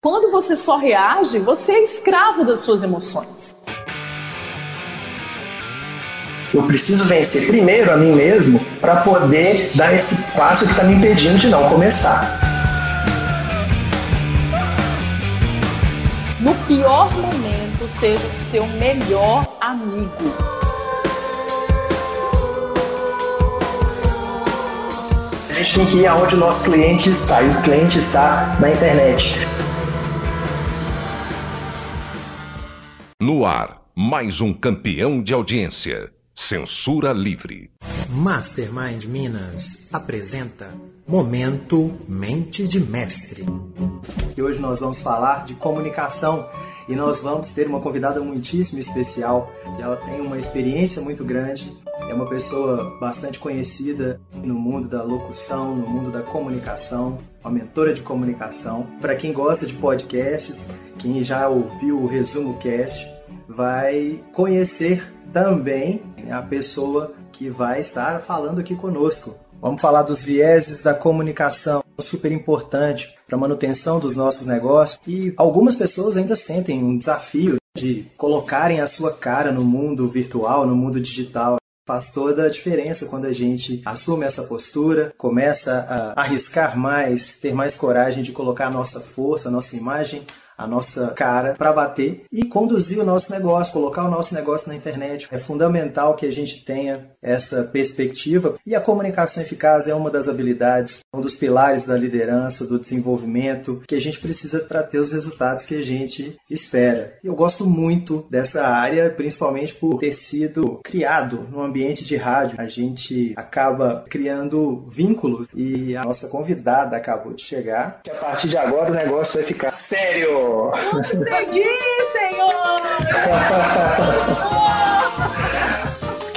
Quando você só reage, você é escravo das suas emoções. Eu preciso vencer primeiro a mim mesmo para poder dar esse passo que está me impedindo de não começar. No pior momento, seja o seu melhor amigo. A gente tem que ir aonde o nosso cliente está, e o cliente está na internet. No ar, mais um campeão de audiência. Censura Livre. Mastermind Minas apresenta Momento Mente de Mestre. E hoje nós vamos falar de comunicação e nós vamos ter uma convidada muitíssimo especial. Ela tem uma experiência muito grande, é uma pessoa bastante conhecida no mundo da locução, no mundo da comunicação, uma mentora de comunicação. Para quem gosta de podcasts, quem já ouviu o Resumo Cast, vai conhecer também a pessoa que vai estar falando aqui conosco. Vamos falar dos vieses da comunicação, super importante para a manutenção dos nossos negócios. E algumas pessoas ainda sentem um desafio de colocarem a sua cara no mundo virtual, no mundo digital. Faz toda a diferença quando a gente assume essa postura, começa a arriscar mais, ter mais coragem de colocar a nossa força, a nossa imagem a nossa cara para bater e conduzir o nosso negócio, colocar o nosso negócio na internet. É fundamental que a gente tenha essa perspectiva e a comunicação eficaz é uma das habilidades, um dos pilares da liderança, do desenvolvimento que a gente precisa para ter os resultados que a gente espera. Eu gosto muito dessa área, principalmente por ter sido criado no ambiente de rádio. A gente acaba criando vínculos e a nossa convidada acabou de chegar. Que a partir de agora o negócio vai ficar sério. Consegui, Senhor!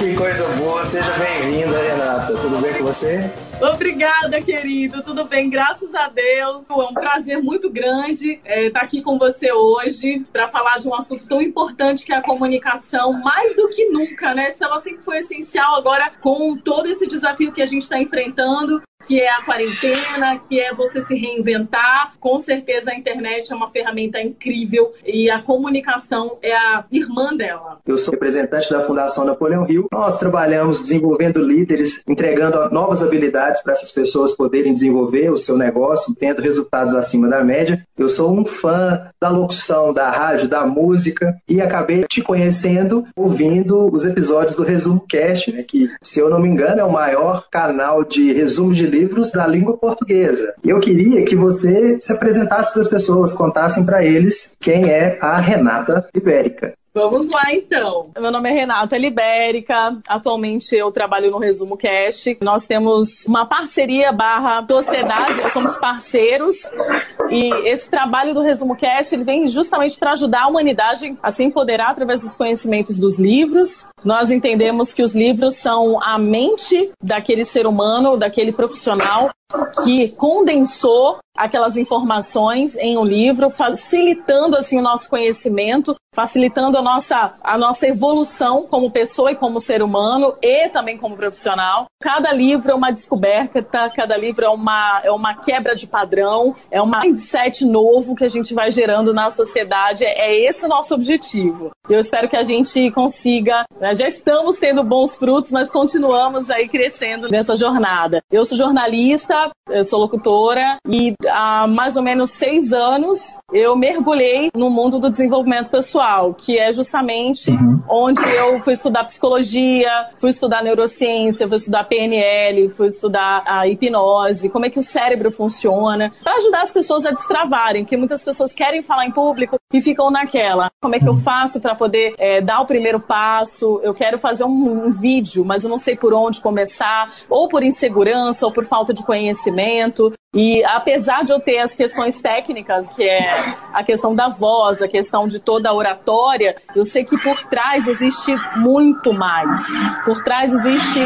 que coisa boa, seja bem-vinda, Renata. Tudo bem com você? Obrigada, querido. Tudo bem, graças a Deus. É um prazer muito grande é, estar aqui com você hoje para falar de um assunto tão importante que é a comunicação, mais do que nunca, né? Se ela sempre foi essencial, agora com todo esse desafio que a gente está enfrentando, que é a quarentena, que é você se reinventar. Com certeza a internet é uma ferramenta incrível e a comunicação é a irmã dela. Eu sou representante da Fundação Napoleão Rio. Nós trabalhamos desenvolvendo líderes, entregando novas habilidades para essas pessoas poderem desenvolver o seu negócio, tendo resultados acima da média. Eu sou um fã da locução, da rádio, da música e acabei te conhecendo ouvindo os episódios do Resumo Cast, né, que, se eu não me engano, é o maior canal de resumo de livros da língua portuguesa. Eu queria que você se apresentasse para as pessoas, contassem para eles quem é a Renata Ibérica. Vamos lá então. Meu nome é Renata Libérica. Atualmente eu trabalho no Resumo Cast. Nós temos uma parceria barra sociedade, nós somos parceiros. E esse trabalho do Resumo Cast ele vem justamente para ajudar a humanidade a se empoderar através dos conhecimentos dos livros. Nós entendemos que os livros são a mente daquele ser humano, daquele profissional que condensou aquelas informações em um livro, facilitando assim o nosso conhecimento, facilitando a nossa, a nossa evolução como pessoa e como ser humano e também como profissional. Cada livro é uma descoberta, cada livro é uma, é uma quebra de padrão, é um mindset novo que a gente vai gerando na sociedade. É esse o nosso objetivo. Eu espero que a gente consiga, né, já estamos tendo bons frutos, mas continuamos aí crescendo nessa jornada. Eu sou jornalista, eu sou locutora e há mais ou menos seis anos eu mergulhei no mundo do desenvolvimento pessoal, que é justamente uhum. onde eu fui estudar psicologia, fui estudar neurociência, fui estudar PNL, fui estudar a hipnose, como é que o cérebro funciona, para ajudar as pessoas a destravarem, porque muitas pessoas querem falar em público e ficam naquela. Como é que eu uhum. faço para poder é, dar o primeiro passo? Eu quero fazer um, um vídeo, mas eu não sei por onde começar, ou por insegurança, ou por falta de conhecimento conhecimento, e apesar de eu ter as questões técnicas, que é a questão da voz, a questão de toda a oratória, eu sei que por trás existe muito mais. Por trás existe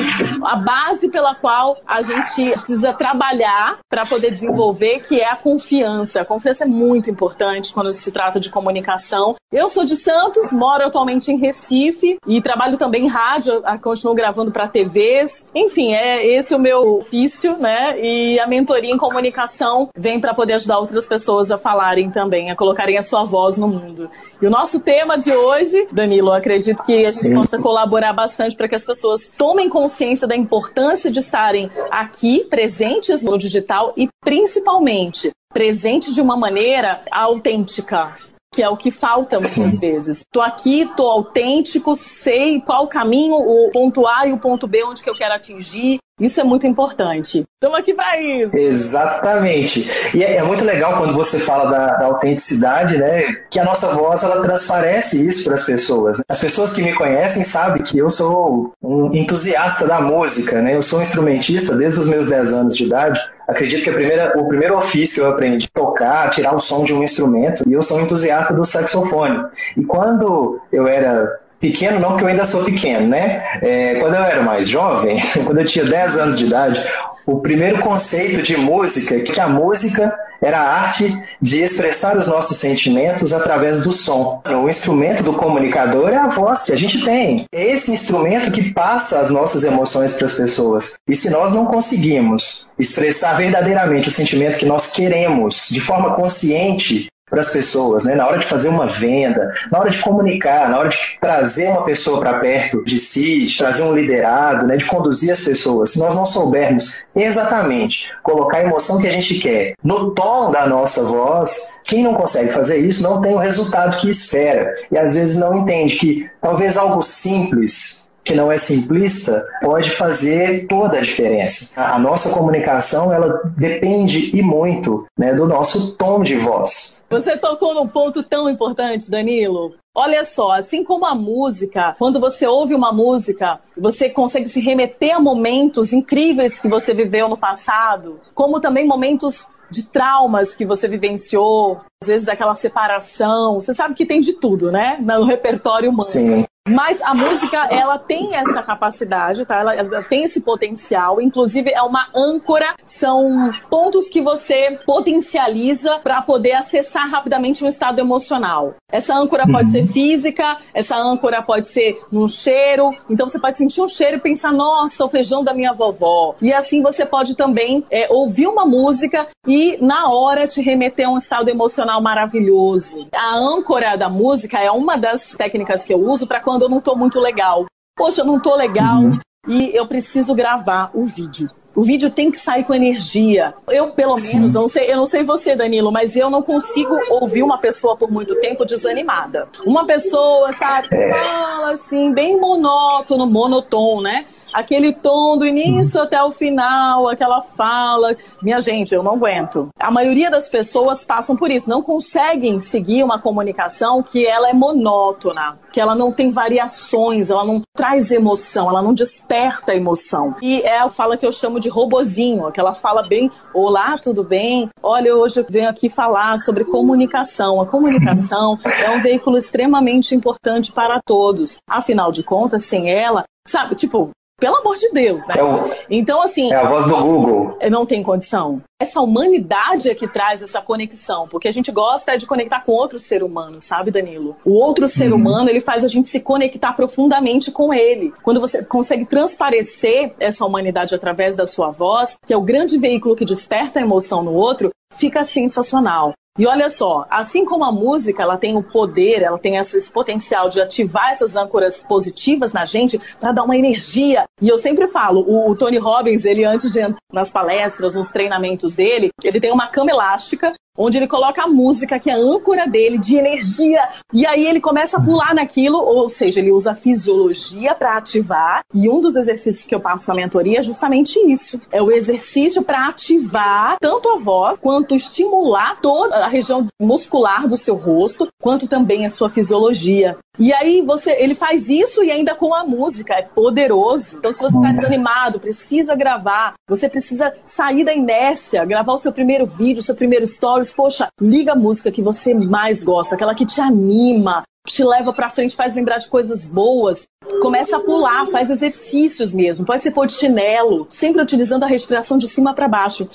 a base pela qual a gente precisa trabalhar para poder desenvolver, que é a confiança. A confiança é muito importante quando se trata de comunicação. Eu sou de Santos, moro atualmente em Recife e trabalho também em rádio, continuo gravando para TVs. Enfim, é esse o meu ofício, né? E a mentoria em comunicação comunicação vem para poder ajudar outras pessoas a falarem também, a colocarem a sua voz no mundo. E o nosso tema de hoje, Danilo, acredito que a gente Sim. possa colaborar bastante para que as pessoas tomem consciência da importância de estarem aqui, presentes no digital e principalmente presentes de uma maneira autêntica, que é o que falta muitas Sim. vezes. Tô aqui, tô autêntico, sei qual o caminho, o ponto A e o ponto B onde que eu quero atingir, isso é muito importante. Estamos aqui para isso. Exatamente. E é, é, muito legal quando você fala da, da, autenticidade, né? Que a nossa voz ela transparece isso para as pessoas. As pessoas que me conhecem sabem que eu sou um entusiasta da música, né? Eu sou um instrumentista desde os meus 10 anos de idade. Acredito que primeira, o primeiro ofício eu aprendi tocar, tirar o som de um instrumento, e eu sou um entusiasta do saxofone. E quando eu era Pequeno não, porque eu ainda sou pequeno, né? É, quando eu era mais jovem, quando eu tinha 10 anos de idade, o primeiro conceito de música, que a música era a arte de expressar os nossos sentimentos através do som. O instrumento do comunicador é a voz que a gente tem. É esse instrumento que passa as nossas emoções para as pessoas. E se nós não conseguimos expressar verdadeiramente o sentimento que nós queremos de forma consciente, para as pessoas, né? Na hora de fazer uma venda, na hora de comunicar, na hora de trazer uma pessoa para perto de si, de trazer um liderado, né? De conduzir as pessoas. Se nós não soubermos exatamente colocar a emoção que a gente quer no tom da nossa voz, quem não consegue fazer isso não tem o resultado que espera e às vezes não entende que talvez algo simples que não é simplista pode fazer toda a diferença. A nossa comunicação ela depende e muito né, do nosso tom de voz. Você tocou num ponto tão importante, Danilo. Olha só, assim como a música, quando você ouve uma música, você consegue se remeter a momentos incríveis que você viveu no passado, como também momentos de traumas que você vivenciou, às vezes aquela separação. Você sabe que tem de tudo, né? No repertório humano. Sim. Mas a música, ela tem essa capacidade, tá? Ela, ela, tem esse potencial. Inclusive, é uma âncora. São pontos que você potencializa para poder acessar rapidamente um estado emocional. Essa âncora pode ser física, essa âncora pode ser num cheiro. Então, você pode sentir um cheiro e pensar, nossa, o feijão da minha vovó. E assim, você pode também é, ouvir uma música e, na hora, te remeter a um estado emocional maravilhoso. A âncora da música é uma das técnicas que eu uso para quando quando eu não tô muito legal. Poxa, eu não tô legal uhum. e eu preciso gravar o vídeo. O vídeo tem que sair com energia. Eu, pelo Sim. menos, eu não, sei, eu não sei você, Danilo, mas eu não consigo ouvir uma pessoa por muito tempo desanimada. Uma pessoa, sabe, é. fala assim, bem monótono, monotom, né? Aquele tom do início até o final, aquela fala. Minha gente, eu não aguento. A maioria das pessoas passam por isso, não conseguem seguir uma comunicação que ela é monótona, que ela não tem variações, ela não traz emoção, ela não desperta emoção. E é a fala que eu chamo de robozinho, aquela fala bem, olá, tudo bem? Olha, hoje eu venho aqui falar sobre comunicação. A comunicação é um veículo extremamente importante para todos. Afinal de contas, sem ela, sabe, tipo, pelo amor de Deus, né? É o, então, assim. É a voz do Google. Não tem condição. Essa humanidade é que traz essa conexão, porque a gente gosta de conectar com outro ser humano, sabe, Danilo? O outro ser uhum. humano, ele faz a gente se conectar profundamente com ele. Quando você consegue transparecer essa humanidade através da sua voz, que é o grande veículo que desperta a emoção no outro, fica sensacional. E olha só, assim como a música, ela tem o poder, ela tem esse potencial de ativar essas âncoras positivas na gente para dar uma energia. E eu sempre falo, o, Tony Robbins, ele antes de nas palestras, nos treinamentos dele, ele tem uma cama elástica onde ele coloca a música, que é a âncora dele, de energia, e aí ele começa a pular naquilo, ou seja, ele usa a fisiologia para ativar, e um dos exercícios que eu passo na mentoria é justamente isso. É o exercício para ativar tanto a voz, quanto estimular toda a região muscular do seu rosto, quanto também a sua fisiologia. E aí você, ele faz isso e ainda com a música, é poderoso. Então se você está desanimado, precisa gravar, você precisa sair da inércia, gravar o seu primeiro vídeo, o seu primeiro poxa, liga a música que você mais gosta, aquela que te anima, que te leva para frente, faz lembrar de coisas boas. Começa a pular, faz exercícios mesmo. Pode ser pôr de chinelo, sempre utilizando a respiração de cima para baixo.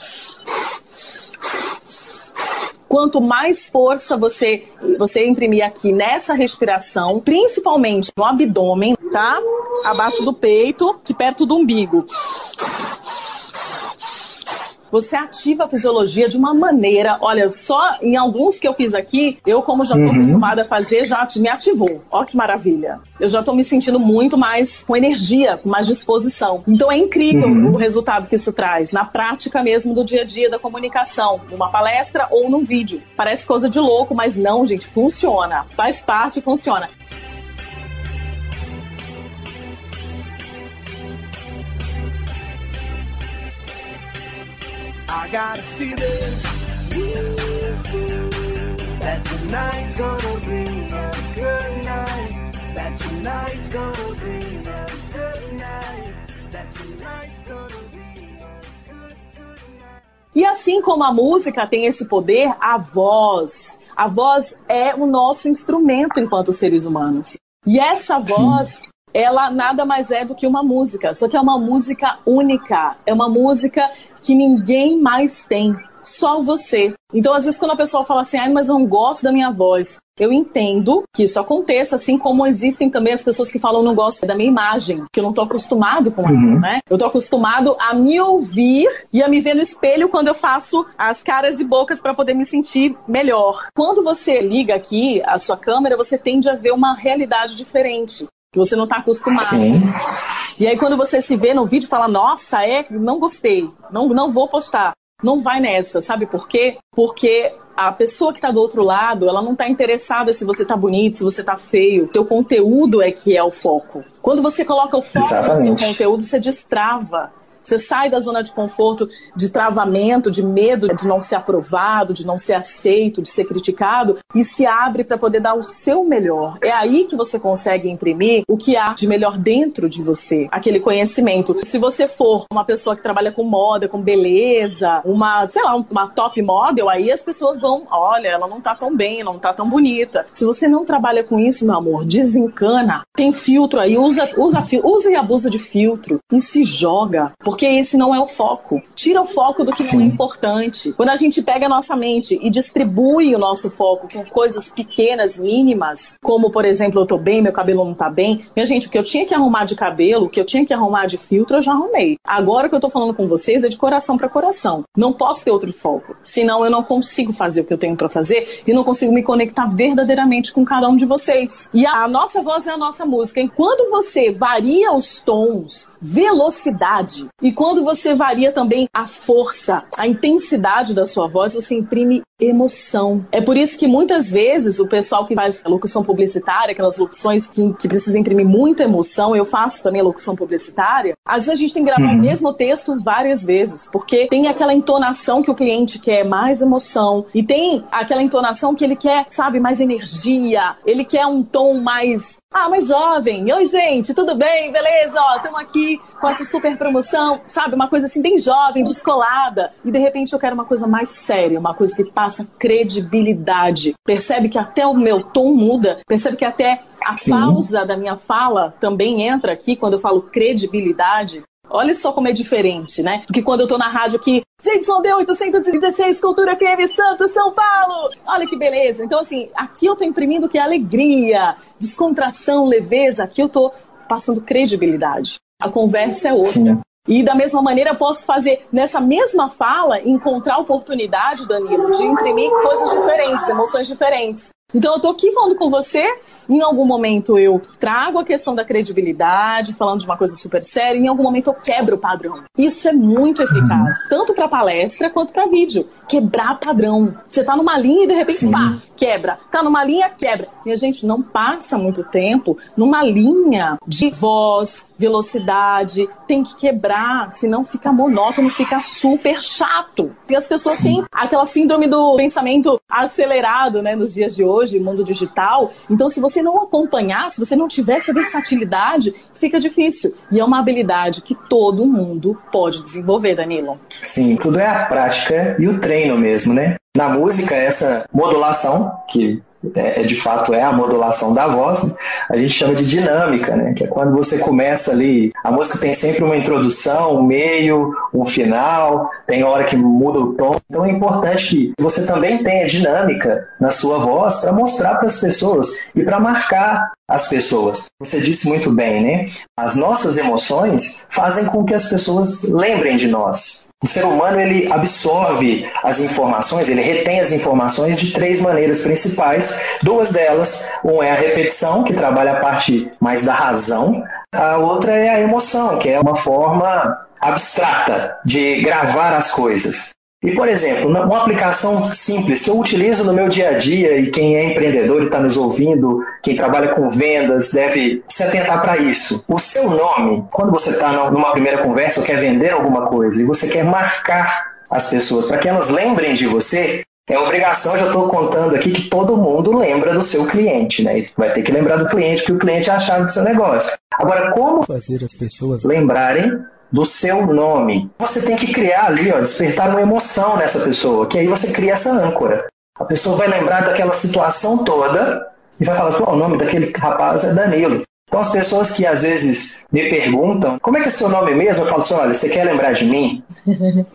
Quanto mais força você você imprimir aqui nessa respiração, principalmente no abdômen, tá? Abaixo do peito, que perto do umbigo. Você ativa a fisiologia de uma maneira, olha, só em alguns que eu fiz aqui, eu como já tô Uhum. acostumada a fazer, já me ativou. Ó que maravilha. Eu já tô me sentindo muito mais com energia, com mais disposição. Então é incrível Uhum. o resultado que isso traz na prática mesmo do dia a dia da comunicação, numa palestra ou num vídeo. Parece coisa de louco, mas não, gente, funciona. Faz parte, funciona. I got a feeling that tonight's gonna be a good night. That tonight's gonna be a good night. That tonight's gonna be a good, good night. E assim como a música tem esse poder, a voz. A voz é o nosso instrumento enquanto seres humanos. E essa voz, ela nada mais é do que uma música, só que é uma música única. É uma música que ninguém mais tem. Só você. Então, às vezes, quando a pessoa fala assim, ah, mas eu não gosto da minha voz, eu entendo que isso aconteça, assim como existem também as pessoas que falam não gosto da minha imagem, que eu não tô acostumado com ela, Uhum. né? Eu tô acostumado a me ouvir e a me ver no espelho quando eu faço as caras e bocas para poder me sentir melhor. Quando você liga aqui a sua câmera, você tende a ver uma realidade diferente. Que você não tá acostumado. Sim. E aí, quando você se vê no vídeo, fala: Nossa, é, não gostei, não, não vou postar. Não vai nessa, sabe por quê? Porque a pessoa que tá do outro lado, ela não tá interessada se você tá bonito, se você tá feio. Teu conteúdo é que é o foco. Quando você coloca o foco no Exatamente. seu conteúdo, você destrava. Você sai da zona de conforto, de travamento, de medo de não ser aprovado, de não ser aceito, de ser criticado e se abre para poder dar o seu melhor. É aí que você consegue imprimir o que há de melhor dentro de você, aquele conhecimento. Se você for uma pessoa que trabalha com moda, com beleza, uma, sei lá, uma top model, aí as pessoas vão, olha, ela não tá tão bem, não tá tão bonita. Se você não trabalha com isso, meu amor, desencana. Tem filtro aí, usa, usa, usa e abusa de filtro e se joga, esse não é o foco. Tira o foco do que não é Sim. importante. Quando a gente pega a nossa mente e distribui o nosso foco com coisas pequenas, mínimas, como por exemplo, eu tô bem, meu cabelo não tá bem. Minha gente, o que eu tinha que arrumar de cabelo, o que eu tinha que arrumar de filtro, eu já arrumei. Agora que eu tô falando com vocês é de coração para coração. Não posso ter outro foco, senão eu não consigo fazer o que eu tenho para fazer e não consigo me conectar verdadeiramente com cada um de vocês. E a, a nossa voz é a nossa música. Enquanto você varia os tons, velocidade, e quando você varia também a força, a intensidade da sua voz, você imprime emoção. É por isso que muitas vezes o pessoal que faz locução publicitária, aquelas locuções que, que precisam imprimir muita emoção, eu faço também a locução publicitária, às vezes a gente tem que gravar o mesmo texto várias vezes, porque tem aquela entonação que o cliente quer mais emoção, e tem aquela entonação que ele quer, sabe, mais energia, ele quer um tom mais ah, mais jovem. Oi, gente, tudo bem? Beleza? Ó, estamos aqui com essa super promoção, sabe? Uma coisa assim bem jovem, descolada. E de repente eu quero uma coisa mais séria, uma coisa que passa credibilidade. Percebe que até o meu tom muda, percebe que até a Sim. pausa da minha fala também entra aqui quando eu falo credibilidade. Olha só como é diferente, né? Do que quando eu tô na rádio aqui, ZYD 816, Cultura FM Santos, São Paulo. Olha que beleza. Então, assim, aqui eu tô imprimindo que é alegria, descontração, leveza. Aqui eu tô passando credibilidade. A conversa é outra. Sim. E da mesma maneira, posso fazer nessa mesma fala, encontrar oportunidade, Danilo, de imprimir coisas diferentes, emoções diferentes. Então, eu tô aqui falando com você. Em algum momento eu trago a questão da credibilidade, falando de uma coisa super séria, em algum momento eu quebro o padrão. Isso é muito eficaz, tanto para palestra quanto para vídeo. Quebrar padrão. Você tá numa linha e de repente, Sim. pá, quebra. Tá numa linha, quebra. E a gente não passa muito tempo numa linha de voz, velocidade. Tem que quebrar, senão fica monótono, fica super chato. E as pessoas têm aquela síndrome do pensamento acelerado, né, nos dias de hoje, mundo digital. Então, se você não acompanhar, se você não tiver essa versatilidade, fica difícil. E é uma habilidade que todo mundo pode desenvolver, Danilo. Sim, tudo é a prática e o treino mesmo, né? Na música, essa modulação, que é, de fato é a modulação da voz, a gente chama de dinâmica, né? Que é quando você começa ali, a música tem sempre uma introdução, um meio, um final, tem hora que muda o tom. Então é importante que você também tenha dinâmica na sua voz para mostrar para as pessoas e para marcar as pessoas. Você disse muito bem, né? As nossas emoções fazem com que as pessoas lembrem de nós. O ser humano ele absorve as informações, ele retém as informações de três maneiras principais. Duas delas, uma é a repetição, que trabalha a parte mais da razão, a outra é a emoção, que é uma forma abstrata de gravar as coisas. E, por exemplo, uma aplicação simples que eu utilizo no meu dia a dia, e quem é empreendedor e está nos ouvindo, quem trabalha com vendas, deve se atentar para isso. O seu nome, quando você está numa primeira conversa ou quer vender alguma coisa e você quer marcar as pessoas para que elas lembrem de você, é obrigação, já estou contando aqui, que todo mundo lembra do seu cliente, né? Vai ter que lembrar do cliente, que o cliente é a chave do seu negócio. Agora, como fazer as pessoas lembrarem do seu nome. Você tem que criar ali, ó, despertar uma emoção nessa pessoa, que aí você cria essa âncora. A pessoa vai lembrar daquela situação toda e vai falar: o nome daquele rapaz é Danilo. Então, as pessoas que às vezes me perguntam como é que é seu nome mesmo, eu falo assim: olha, você quer lembrar de mim?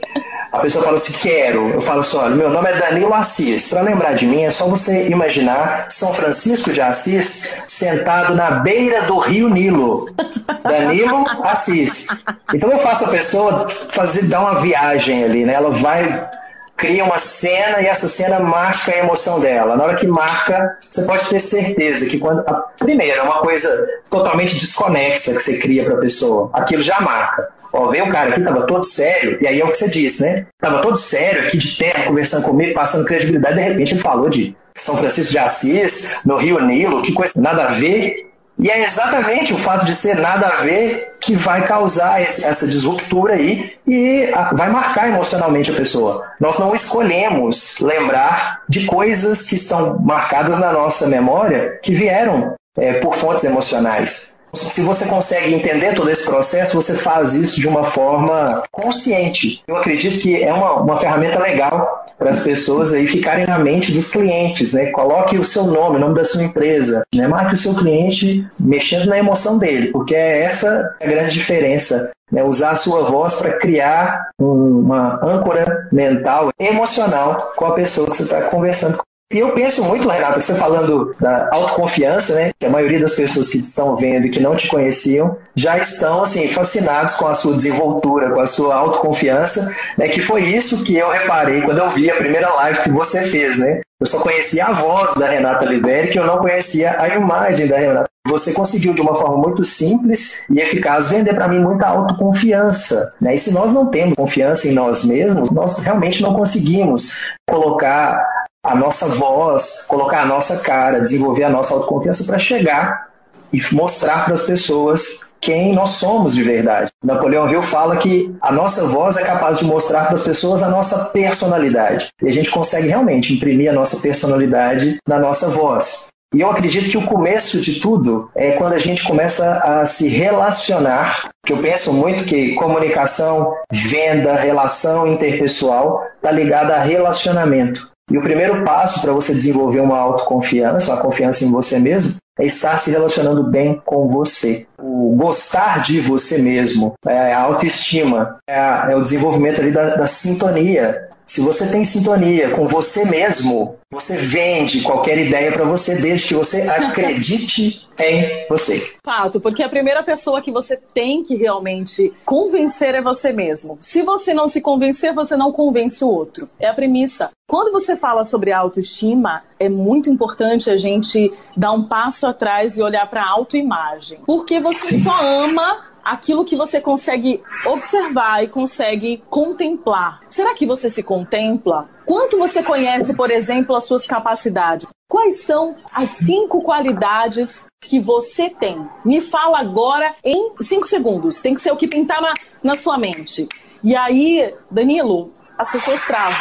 A pessoa fala assim: quero. Eu falo assim: olha, meu nome é Danilo Assis. Para lembrar de mim, é só você imaginar São Francisco de Assis sentado na beira do rio Nilo. Danilo Assis. Então, eu faço a pessoa fazer, dar uma viagem ali, né? Ela vai cria uma cena e essa cena marca a emoção dela. Na hora que marca, você pode ter certeza que quando. Primeiro, é uma coisa totalmente desconexa que você cria para a pessoa. Aquilo já marca. Ó, veio um cara aqui, tava todo sério, e aí é o que você disse, né? Tava todo sério aqui de terra, conversando comigo, passando credibilidade, de repente ele falou de São Francisco de Assis, no Rio Nilo, que coisa nada a ver. E é exatamente o fato de ser nada a ver que vai causar essa disruptura aí e vai marcar emocionalmente a pessoa. Nós não escolhemos lembrar de coisas que estão marcadas na nossa memória que vieram é, por fontes emocionais. Se você consegue entender todo esse processo, você faz isso de uma forma consciente. Eu acredito que é uma, uma ferramenta legal para as pessoas aí ficarem na mente dos clientes, né? Coloque o seu nome, o nome da sua empresa, né? Marque o seu cliente mexendo na emoção dele, porque é essa a grande diferença né, usar a sua voz para criar uma âncora mental, emocional com a pessoa que você está conversando. E eu penso muito, Renato, você falando da autoconfiança, né? Que a maioria das pessoas que estão vendo e que não te conheciam já estão, assim, fascinados com a sua desenvoltura, com a sua autoconfiança, né? Que foi isso que eu reparei quando eu vi a primeira live que você fez, né? Eu só conhecia a voz da Renata Liberi, que eu não conhecia a imagem da Renata. Você conseguiu, de uma forma muito simples e eficaz, vender para mim muita autoconfiança. Né? E se nós não temos confiança em nós mesmos, nós realmente não conseguimos colocar a nossa voz, colocar a nossa cara, desenvolver a nossa autoconfiança para chegar e mostrar para as pessoas quem nós somos de verdade. Napoleão Hill fala que a nossa voz é capaz de mostrar para as pessoas a nossa personalidade. E a gente consegue realmente imprimir a nossa personalidade na nossa voz. E eu acredito que o começo de tudo é quando a gente começa a se relacionar, que eu penso muito que comunicação, venda, relação interpessoal está ligada a relacionamento. E o primeiro passo para você desenvolver uma autoconfiança, uma confiança em você mesmo, é estar se relacionando bem com você. O gostar de você mesmo, é a autoestima, é, a, é o desenvolvimento ali da, da sintonia. Se você tem sintonia com você mesmo, você vende qualquer ideia para você, desde que você acredite em você. Fato, porque a primeira pessoa que você tem que realmente convencer é você mesmo. Se você não se convencer, você não convence o outro. É a premissa. Quando você fala sobre autoestima, é muito importante a gente dar um passo atrás e olhar para a autoimagem. Porque você só ama aquilo que você consegue observar e consegue contemplar. Será que você se contempla? Quanto você conhece, por exemplo, as suas capacidades? Quais são as cinco qualidades que você tem? Me fala agora em cinco segundos. Tem que ser o que pintar na, na sua mente. E aí, Danilo, as pessoas travam.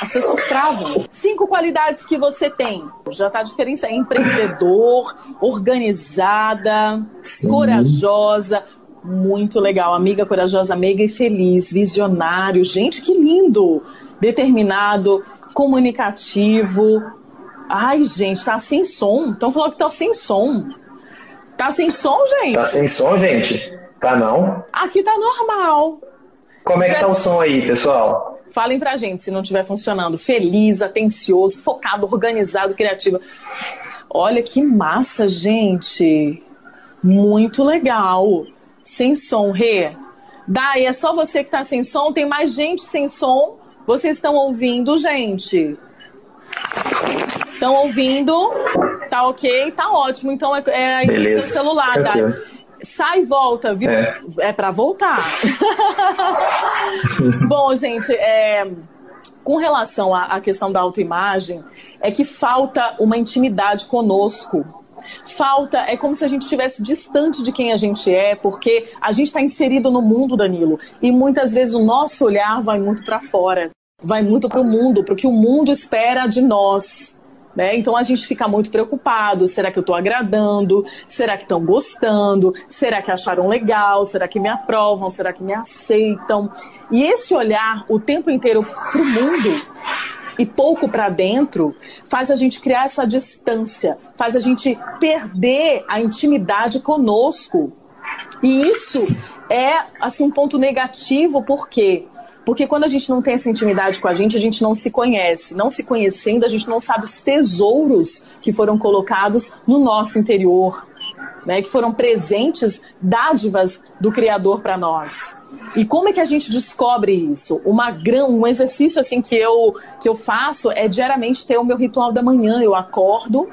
As pessoas travam. Cinco qualidades que você tem. Já tá a diferença. É empreendedor, organizada, Sim. corajosa, muito legal. Amiga corajosa, meiga e feliz, visionário. Gente, que lindo! Determinado, comunicativo. Ai, gente, tá sem som. Então falou que tá sem som. Tá sem som, gente? Tá sem som, gente? Tá não? Aqui tá normal. Como é que tá o som aí, pessoal? Falem pra gente se não estiver funcionando. Feliz, atencioso, focado, organizado, criativo. Olha que massa, gente. Muito legal sem som, Rê. Dai, é só você que tá sem som? Tem mais gente sem som? Vocês estão ouvindo, gente? Estão ouvindo? Tá ok? Tá ótimo. Então é, é seu Beleza. celular, Dai. Tranquilo. Sai e volta, viu? É. É, pra voltar. Bom, gente, é, com relação à, à questão da autoimagem, é que falta uma intimidade conosco. Falta, é como se a gente estivesse distante de quem a gente é, porque a gente está inserido no mundo, Danilo, e muitas vezes o nosso olhar vai muito para fora, vai muito para o mundo, para o que o mundo espera de nós. Né? Então a gente fica muito preocupado: será que eu estou agradando? Será que estão gostando? Será que acharam legal? Será que me aprovam? Será que me aceitam? E esse olhar o tempo inteiro para o mundo e pouco para dentro faz a gente criar essa distância, faz a gente perder a intimidade conosco. E isso é assim um ponto negativo, por quê? Porque quando a gente não tem essa intimidade com a gente, a gente não se conhece. Não se conhecendo, a gente não sabe os tesouros que foram colocados no nosso interior, né? Que foram presentes, dádivas do Criador para nós. E como é que a gente descobre isso? Uma gran... Um exercício assim que eu, que eu faço é diariamente ter o meu ritual da manhã. Eu acordo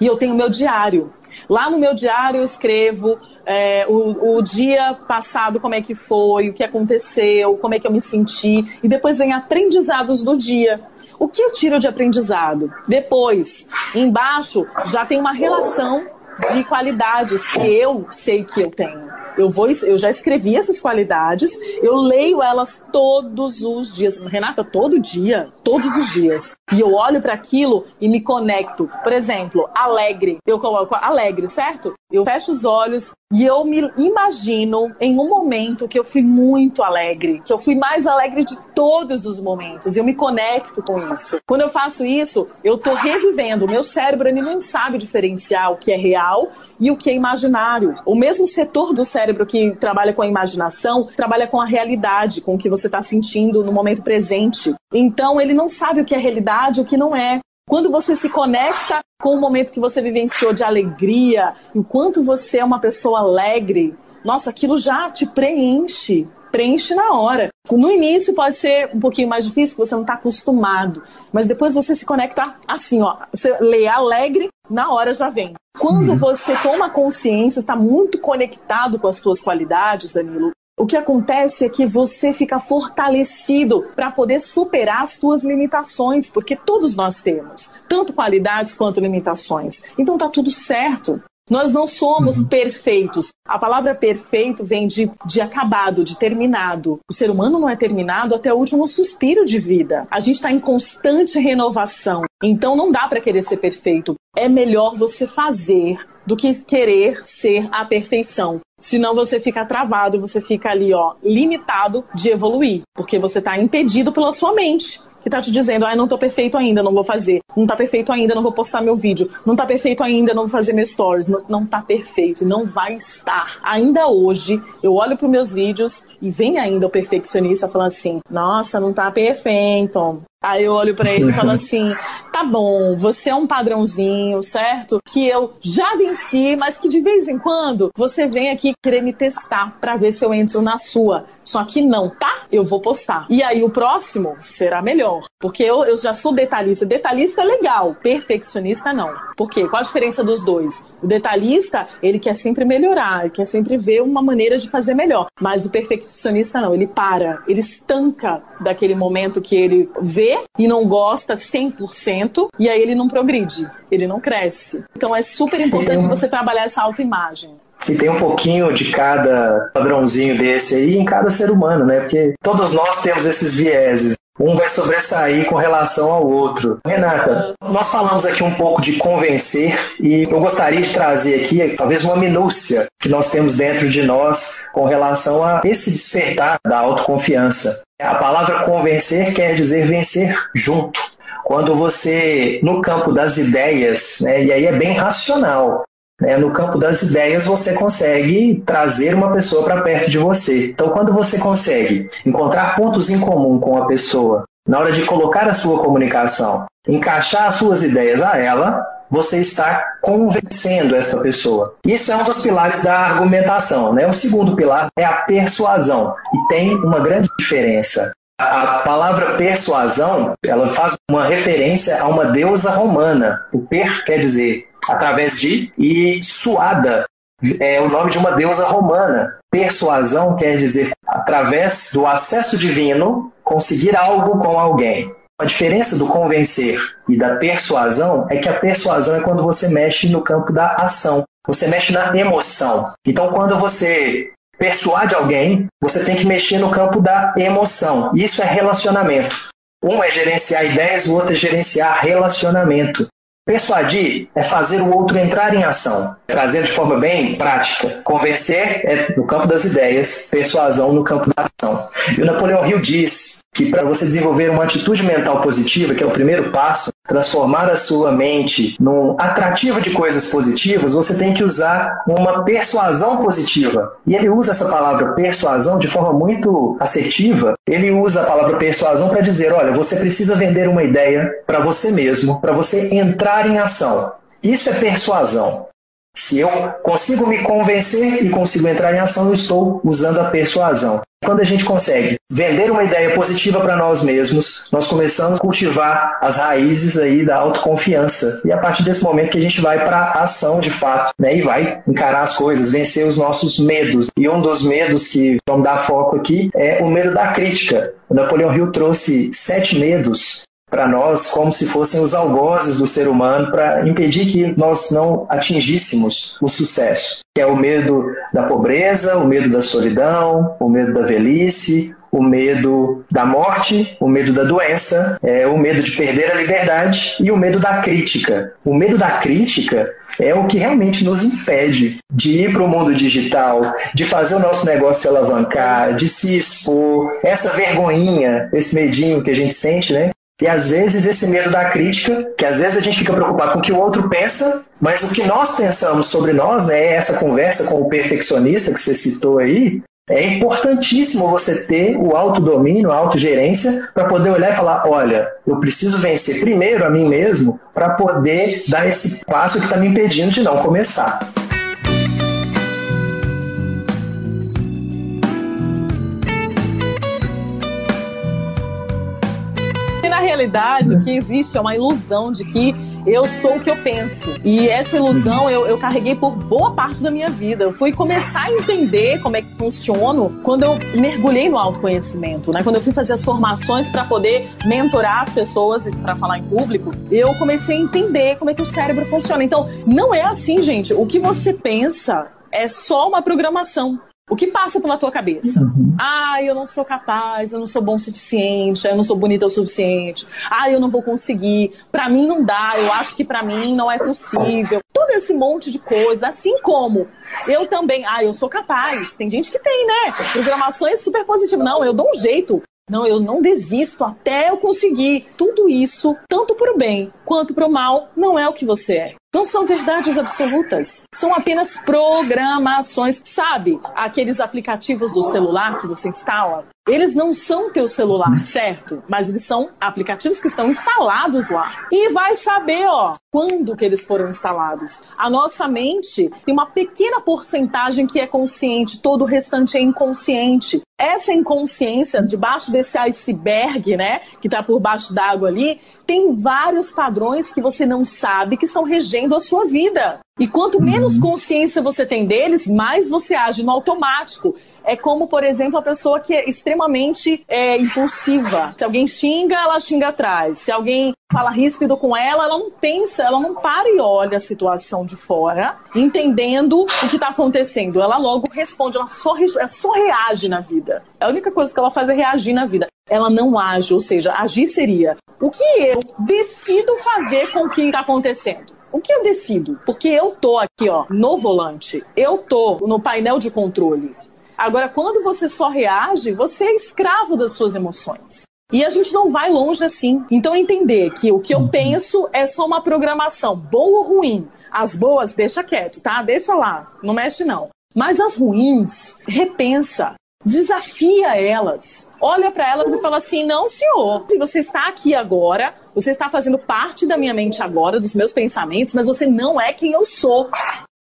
e eu tenho o meu diário. Lá no meu diário eu escrevo é, o, o dia passado, como é que foi, o que aconteceu, como é que eu me senti, e depois vem aprendizados do dia. O que eu tiro de aprendizado? Depois, embaixo, já tem uma relação de qualidades que eu sei que eu tenho. Eu, vou, eu já escrevi essas qualidades, eu leio elas todos os dias. Renata, todo dia, todos os dias. E eu olho para aquilo e me conecto. Por exemplo, alegre. Eu coloco alegre, certo? Eu fecho os olhos e eu me imagino em um momento que eu fui muito alegre, que eu fui mais alegre de todos os momentos. E eu me conecto com isso. Quando eu faço isso, eu tô revivendo. O meu cérebro ele não sabe diferenciar o que é real e o que é imaginário. O mesmo setor do cérebro que trabalha com a imaginação trabalha com a realidade, com o que você está sentindo no momento presente. Então ele não sabe o que é realidade e o que não é. Quando você se conecta com o momento que você vivenciou de alegria, e o quanto você é uma pessoa alegre, nossa, aquilo já te preenche. Preenche na hora. No início pode ser um pouquinho mais difícil, você não está acostumado. Mas depois você se conecta assim, ó. Você lê alegre, na hora já vem. Quando você toma consciência, está muito conectado com as suas qualidades, Danilo, o que acontece é que você fica fortalecido para poder superar as suas limitações, porque todos nós temos, tanto qualidades quanto limitações. Então tá tudo certo. Nós não somos perfeitos. A palavra perfeito vem de, de acabado, de terminado. O ser humano não é terminado até o último suspiro de vida. A gente está em constante renovação. Então não dá para querer ser perfeito. É melhor você fazer do que querer ser a perfeição. Senão você fica travado, você fica ali, ó, limitado de evoluir, porque você está impedido pela sua mente que tá te dizendo, ah, não tô perfeito ainda, não vou fazer. Não tá perfeito ainda, não vou postar meu vídeo. Não tá perfeito ainda, não vou fazer meus stories. Não, não tá perfeito, não vai estar. Ainda hoje, eu olho pros meus vídeos e vem ainda o perfeccionista falando assim, nossa, não tá perfeito. Aí eu olho pra ele e falo assim: tá bom, você é um padrãozinho, certo? Que eu já venci, mas que de vez em quando você vem aqui querer me testar pra ver se eu entro na sua. Só que não, tá? Eu vou postar. E aí o próximo será melhor. Porque eu, eu já sou detalhista. Detalhista é legal, perfeccionista não. Por quê? Qual a diferença dos dois? O detalhista, ele quer sempre melhorar, ele quer sempre ver uma maneira de fazer melhor. Mas o perfeccionista não, ele para, ele estanca daquele momento que ele vê e não gosta 100%, e aí ele não progride, ele não cresce. Então é super importante você trabalhar essa autoimagem. E tem um pouquinho de cada padrãozinho desse aí em cada ser humano, né? Porque todos nós temos esses vieses. Um vai sobressair com relação ao outro. Renata, nós falamos aqui um pouco de convencer e eu gostaria de trazer aqui talvez uma minúcia que nós temos dentro de nós com relação a esse despertar da autoconfiança. A palavra convencer quer dizer vencer junto. Quando você, no campo das ideias, né, e aí é bem racional, no campo das ideias você consegue trazer uma pessoa para perto de você. Então, quando você consegue encontrar pontos em comum com a pessoa, na hora de colocar a sua comunicação, encaixar as suas ideias a ela, você está convencendo essa pessoa. Isso é um dos pilares da argumentação. Né? O segundo pilar é a persuasão, e tem uma grande diferença. A palavra persuasão, ela faz uma referência a uma deusa romana. O per quer dizer através de e suada é o nome de uma deusa romana. Persuasão quer dizer através do acesso divino conseguir algo com alguém. A diferença do convencer e da persuasão é que a persuasão é quando você mexe no campo da ação. Você mexe na emoção. Então, quando você persuade alguém, você tem que mexer no campo da emoção. Isso é relacionamento. Um é gerenciar ideias, o outro é gerenciar relacionamento. Persuadir é fazer o outro entrar em ação, trazer de forma bem prática. Convencer é no campo das ideias, persuasão no campo da ação. E o Napoleão Hill diz que para você desenvolver uma atitude mental positiva, que é o primeiro passo, transformar a sua mente num atrativo de coisas positivas, você tem que usar uma persuasão positiva. E ele usa essa palavra persuasão de forma muito assertiva. Ele usa a palavra persuasão para dizer: olha, você precisa vender uma ideia para você mesmo, para você entrar em ação. Isso é persuasão. Se eu consigo me convencer e consigo entrar em ação, eu estou usando a persuasão. Quando a gente consegue vender uma ideia positiva para nós mesmos, nós começamos a cultivar as raízes aí da autoconfiança. E a partir desse momento que a gente vai para a ação de fato, né? E vai encarar as coisas, vencer os nossos medos. E um dos medos que vamos dar foco aqui é o medo da crítica. O Napoleão Hill trouxe sete medos para nós como se fossem os algozes do ser humano para impedir que nós não atingíssemos o sucesso, que é o medo da pobreza, o medo da solidão, o medo da velhice, o medo da morte, o medo da doença, é, o medo de perder a liberdade e o medo da crítica. O medo da crítica é o que realmente nos impede de ir para o mundo digital, de fazer o nosso negócio alavancar, de se expor, essa vergonhinha, esse medinho que a gente sente, né? E às vezes esse medo da crítica, que às vezes a gente fica preocupado com o que o outro pensa, mas o que nós pensamos sobre nós, né, essa conversa com o perfeccionista que você citou aí, é importantíssimo você ter o autodomínio, a autogerência, para poder olhar e falar: olha, eu preciso vencer primeiro a mim mesmo para poder dar esse passo que está me impedindo de não começar. Realidade, o que existe é uma ilusão de que eu sou o que eu penso. E essa ilusão eu, eu carreguei por boa parte da minha vida. Eu fui começar a entender como é que funciono quando eu mergulhei no autoconhecimento, né? Quando eu fui fazer as formações para poder mentorar as pessoas e para falar em público, eu comecei a entender como é que o cérebro funciona. Então, não é assim, gente. O que você pensa é só uma programação. O que passa pela tua cabeça? Uhum. Ah, eu não sou capaz, eu não sou bom o suficiente, eu não sou bonita o suficiente. Ah, eu não vou conseguir. Pra mim não dá, eu acho que pra mim não é possível. Todo esse monte de coisa, assim como eu também, ah, eu sou capaz. Tem gente que tem, né? Programações super positivas. Não, eu dou um jeito. Não, eu não desisto até eu conseguir. Tudo isso, tanto para o bem quanto para o mal, não é o que você é. Não são verdades absolutas. São apenas programações. Sabe aqueles aplicativos do celular que você instala? Eles não são teu celular, certo? Mas eles são aplicativos que estão instalados lá. E vai saber, ó, quando que eles foram instalados. A nossa mente tem uma pequena porcentagem que é consciente, todo o restante é inconsciente. Essa inconsciência, debaixo desse iceberg, né, que tá por baixo d'água ali, tem vários padrões que você não sabe que estão regendo a sua vida. E quanto menos consciência você tem deles, mais você age no automático. É como, por exemplo, a pessoa que é extremamente é, impulsiva. Se alguém xinga, ela xinga atrás. Se alguém fala ríspido com ela, ela não pensa, ela não para e olha a situação de fora, entendendo o que está acontecendo. Ela logo responde, ela só, ela só reage na vida. A única coisa que ela faz é reagir na vida. Ela não age, ou seja, agir seria o que eu decido fazer com o que está acontecendo. O que eu decido? Porque eu tô aqui, ó, no volante. Eu tô no painel de controle. Agora, quando você só reage, você é escravo das suas emoções. E a gente não vai longe assim. Então, entender que o que eu penso é só uma programação, boa ou ruim. As boas, deixa quieto, tá? Deixa lá, não mexe não. Mas as ruins, repensa. Desafia elas. Olha para elas e fala assim: não, senhor, você está aqui agora, você está fazendo parte da minha mente agora, dos meus pensamentos, mas você não é quem eu sou.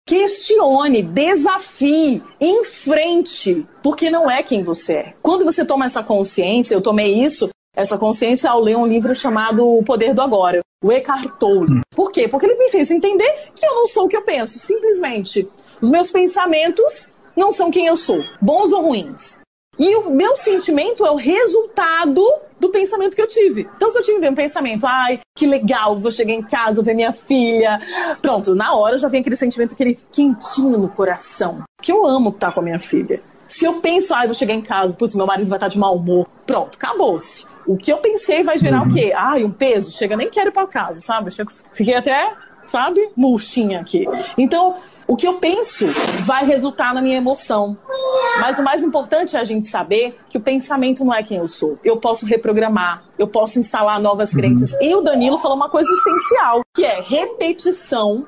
Questione, desafie, enfrente, porque não é quem você é. Quando você toma essa consciência, eu tomei isso, essa consciência ao ler um livro chamado O Poder do Agora, o Eckhart Tolle. Por quê? Porque ele me fez entender que eu não sou o que eu penso, simplesmente. Os meus pensamentos não são quem eu sou, bons ou ruins. E o meu sentimento é o resultado do pensamento que eu tive. Então, se eu tive um pensamento, ai, que legal, vou chegar em casa, ver minha filha. Pronto, na hora já vem aquele sentimento, aquele quentinho no coração. Que eu amo estar com a minha filha. Se eu penso, ai, vou chegar em casa, putz, meu marido vai estar de mau humor. Pronto, acabou-se. O que eu pensei vai gerar uhum. o quê? Ai, um peso? Chega, nem quero ir pra casa, sabe? Fiquei até, sabe, murchinha aqui. Então, o que eu penso vai resultar na minha emoção. Mas o mais importante é a gente saber que o pensamento não é quem eu sou. Eu posso reprogramar, eu posso instalar novas crenças. E o Danilo falou uma coisa essencial, que é repetição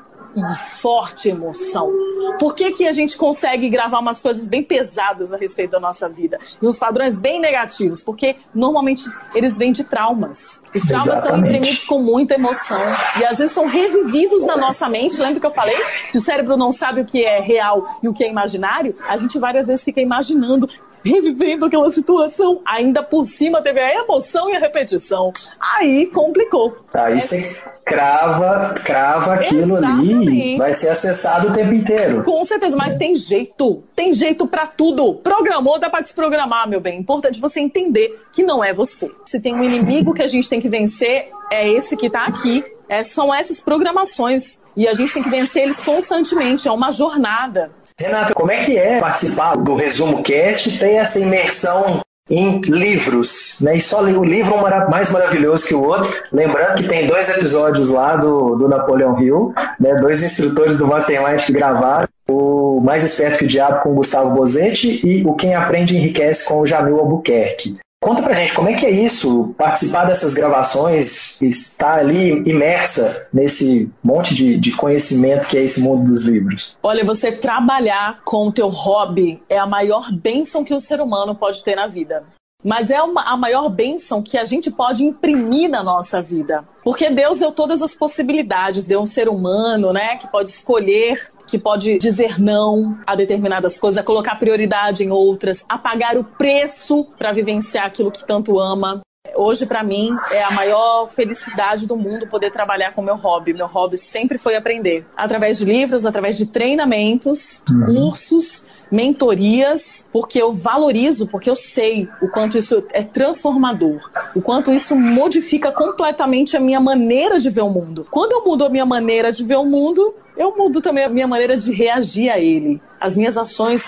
forte emoção. Por que, que a gente consegue gravar umas coisas bem pesadas a respeito da nossa vida? E uns padrões bem negativos? Porque normalmente eles vêm de traumas. Os traumas Exatamente. são imprimidos com muita emoção. E às vezes são revividos na nossa mente. Lembra que eu falei que o cérebro não sabe o que é real e o que é imaginário? A gente várias vezes fica imaginando revivendo aquela situação. Ainda por cima teve a emoção e a repetição. Aí complicou. Aí é. você crava, crava aquilo Exatamente. ali, vai ser acessado o tempo inteiro. Com certeza, mas tem jeito. Tem jeito para tudo. Programou, dá pra desprogramar, meu bem. Importante você entender que não é você. Se tem um inimigo que a gente tem que vencer, é esse que tá aqui. É, são essas programações. E a gente tem que vencer eles constantemente. É uma jornada. Renato, como é que é participar do Resumo Cast ter essa imersão em livros, né? E só o livro um mais maravilhoso que o outro. Lembrando que tem dois episódios lá do, do Napoleão Hill, né? Dois instrutores do Mastermind que gravaram. O Mais Esperto que o Diabo com o Gustavo Bozetti e o Quem Aprende Enriquece com o Jamil Albuquerque. Conta pra gente como é que é isso, participar dessas gravações, estar ali imersa nesse monte de, de conhecimento que é esse mundo dos livros. Olha, você trabalhar com o teu hobby é a maior bênção que o ser humano pode ter na vida. Mas é uma, a maior bênção que a gente pode imprimir na nossa vida. Porque Deus deu todas as possibilidades, deu um ser humano, né, que pode escolher que pode dizer não a determinadas coisas, a colocar prioridade em outras, a pagar o preço para vivenciar aquilo que tanto ama. Hoje, para mim, é a maior felicidade do mundo poder trabalhar com meu hobby. Meu hobby sempre foi aprender. Através de livros, através de treinamentos, uhum. cursos, mentorias, porque eu valorizo, porque eu sei o quanto isso é transformador, o quanto isso modifica completamente a minha maneira de ver o mundo. Quando eu mudo a minha maneira de ver o mundo, eu mudo também a minha maneira de reagir a ele. As minhas ações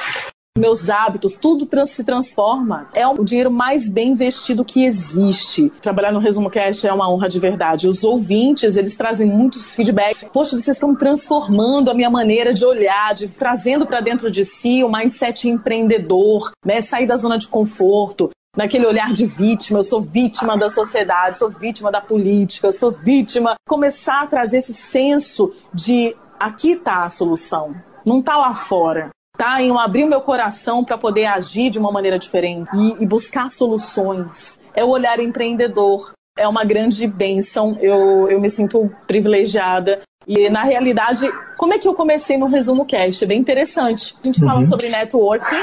meus hábitos, tudo trans se transforma. É o dinheiro mais bem investido que existe. Trabalhar no Resumo Cash é uma honra de verdade. Os ouvintes, eles trazem muitos feedbacks. Poxa, vocês estão transformando a minha maneira de olhar, de trazendo para dentro de si o mindset empreendedor, né? Sair da zona de conforto naquele olhar de vítima, eu sou vítima da sociedade, sou vítima da política, eu sou vítima. Começar a trazer esse senso de aqui está a solução, não está lá fora. Tá, em eu abrir o meu coração para poder agir de uma maneira diferente e, e buscar soluções. É o olhar empreendedor. É uma grande benção. Eu, eu me sinto privilegiada e, na realidade, como é que eu comecei no Resumo Cast? É bem interessante. A gente uhum. fala sobre networking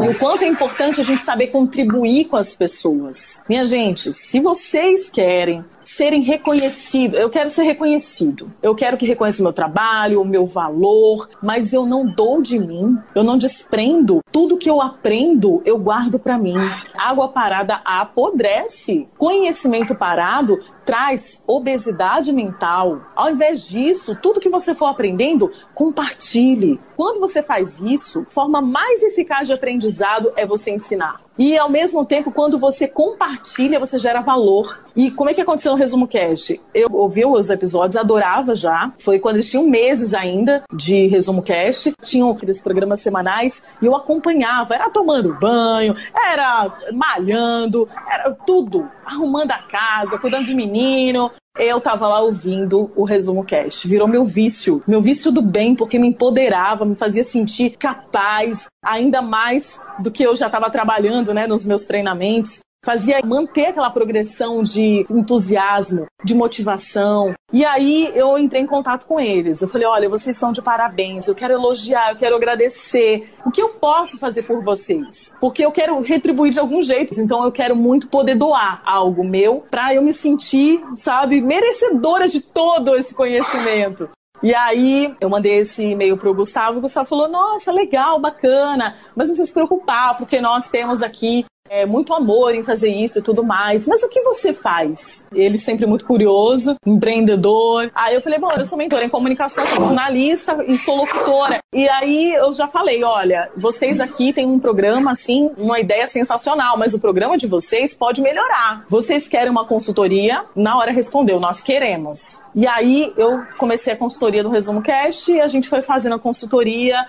e o quanto é importante a gente saber contribuir com as pessoas. Minha gente, se vocês querem serem reconhecidos, eu quero ser reconhecido. Eu quero que reconheça o meu trabalho, o meu valor, mas eu não dou de mim, eu não desprendo. Tudo que eu aprendo, eu guardo para mim. Água parada apodrece. Conhecimento parado traz obesidade mental. Ao invés disso, tudo que você for aprendendo, compartilhe. Quando você faz isso, forma mais eficaz de aprendizado é você ensinar. E ao mesmo tempo, quando você compartilha, você gera valor. E como é que aconteceu no Resumo Cast? Eu ouvi os episódios, adorava já. Foi quando eles tinham meses ainda de Resumo Cast. Tinham aqueles programas semanais e eu acompanhava. Era tomando banho, era malhando, era tudo. Arrumando a casa, cuidando de menino. Eu tava lá ouvindo o resumo cast. Virou meu vício. Meu vício do bem, porque me empoderava, me fazia sentir capaz, ainda mais do que eu já estava trabalhando, né, nos meus treinamentos fazia manter aquela progressão de entusiasmo, de motivação. E aí eu entrei em contato com eles. Eu falei: olha, vocês são de parabéns, eu quero elogiar, eu quero agradecer. O que eu posso fazer por vocês? Porque eu quero retribuir de algum jeito. Então eu quero muito poder doar algo meu para eu me sentir, sabe, merecedora de todo esse conhecimento. E aí eu mandei esse e-mail pro Gustavo, o Gustavo falou: "Nossa, legal, bacana, mas não precisa se preocupar, porque nós temos aqui é, muito amor em fazer isso e tudo mais. Mas o que você faz? Ele sempre muito curioso, empreendedor. Aí eu falei, bom, eu sou mentora em comunicação, sou jornalista e sou locutora. E aí eu já falei, olha, vocês aqui têm um programa, assim, uma ideia sensacional, mas o programa de vocês pode melhorar. Vocês querem uma consultoria? Na hora respondeu, nós queremos. E aí eu comecei a consultoria do Resumo Cast e a gente foi fazendo a consultoria,